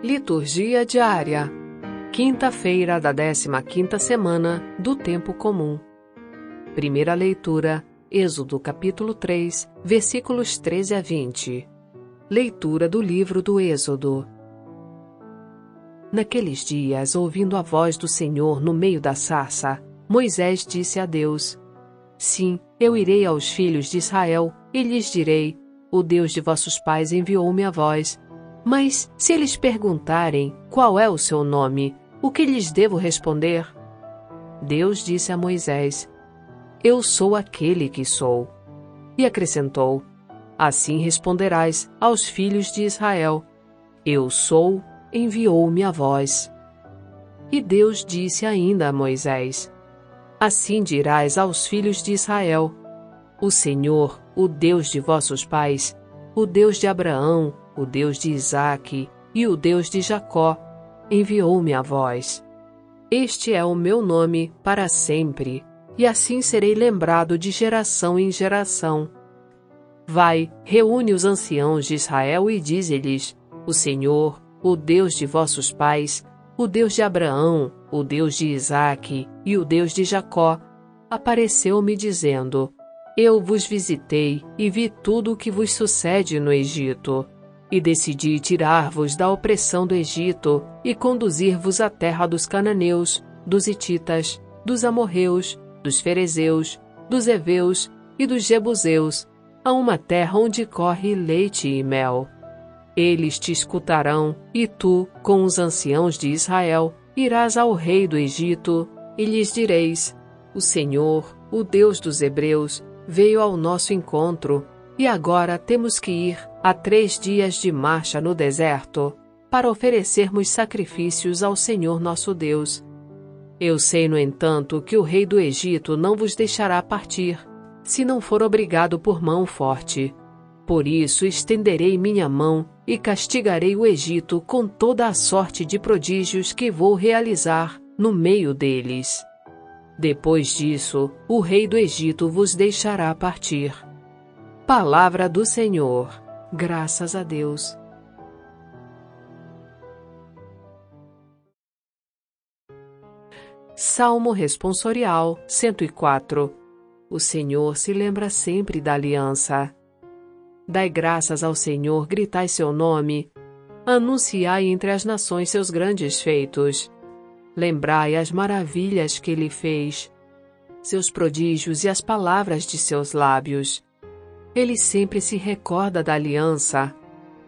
Liturgia diária. Quinta-feira da 15ª semana do tempo comum. Primeira leitura: Êxodo capítulo 3, versículos 13 a 20. Leitura do livro do Êxodo. Naqueles dias, ouvindo a voz do Senhor no meio da sarça, Moisés disse a Deus: Sim, eu irei aos filhos de Israel e lhes direi: O Deus de vossos pais enviou-me a vós mas se eles perguntarem qual é o seu nome, o que lhes devo responder? Deus disse a Moisés: Eu sou aquele que sou. E acrescentou: Assim responderás aos filhos de Israel: Eu sou, enviou-me a vós. E Deus disse ainda a Moisés: Assim dirás aos filhos de Israel: O Senhor, o Deus de vossos pais, o Deus de Abraão, o Deus de Isaque e o Deus de Jacó, enviou-me a vós. Este é o meu nome para sempre, e assim serei lembrado de geração em geração. Vai, reúne os anciãos de Israel e dize-lhes: O Senhor, o Deus de vossos pais, o Deus de Abraão, o Deus de Isaque e o Deus de Jacó, apareceu-me dizendo: Eu vos visitei e vi tudo o que vos sucede no Egito e decidi tirar-vos da opressão do Egito e conduzir-vos à terra dos cananeus, dos hititas, dos amorreus, dos ferezeus, dos heveus e dos jebuseus, a uma terra onde corre leite e mel. Eles te escutarão, e tu, com os anciãos de Israel, irás ao rei do Egito, e lhes direis: O Senhor, o Deus dos Hebreus, veio ao nosso encontro e agora temos que ir a três dias de marcha no deserto para oferecermos sacrifícios ao Senhor nosso Deus. Eu sei, no entanto, que o rei do Egito não vos deixará partir, se não for obrigado por mão forte. Por isso estenderei minha mão e castigarei o Egito com toda a sorte de prodígios que vou realizar no meio deles. Depois disso, o rei do Egito vos deixará partir. Palavra do Senhor. Graças a Deus. Salmo Responsorial 104 O Senhor se lembra sempre da aliança. Dai graças ao Senhor, gritai seu nome. Anunciai entre as nações seus grandes feitos. Lembrai as maravilhas que ele fez, seus prodígios e as palavras de seus lábios. Ele sempre se recorda da aliança,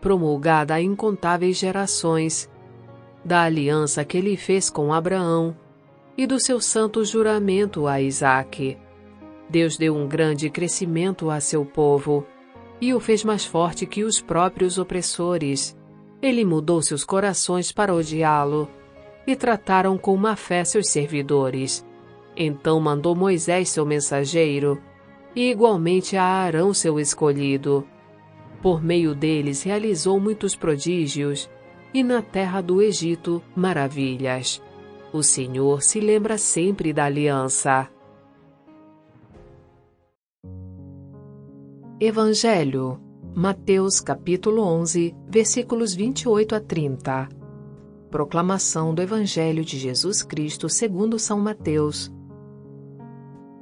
promulgada a incontáveis gerações, da aliança que ele fez com Abraão e do seu santo juramento a Isaque. Deus deu um grande crescimento a seu povo e o fez mais forte que os próprios opressores. Ele mudou seus corações para odiá-lo e trataram com má fé seus servidores. Então mandou Moisés seu mensageiro e igualmente a Arão seu escolhido. Por meio deles realizou muitos prodígios, e na terra do Egito maravilhas. O Senhor se lembra sempre da aliança. Evangelho, Mateus capítulo 11, versículos 28 a 30. Proclamação do Evangelho de Jesus Cristo segundo São Mateus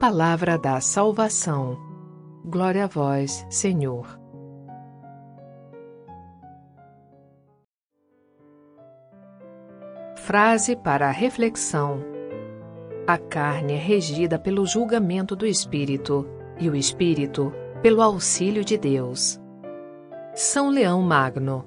Palavra da salvação. Glória a vós, Senhor. Frase para a reflexão: A carne é regida pelo julgamento do espírito e o espírito pelo auxílio de Deus. São Leão Magno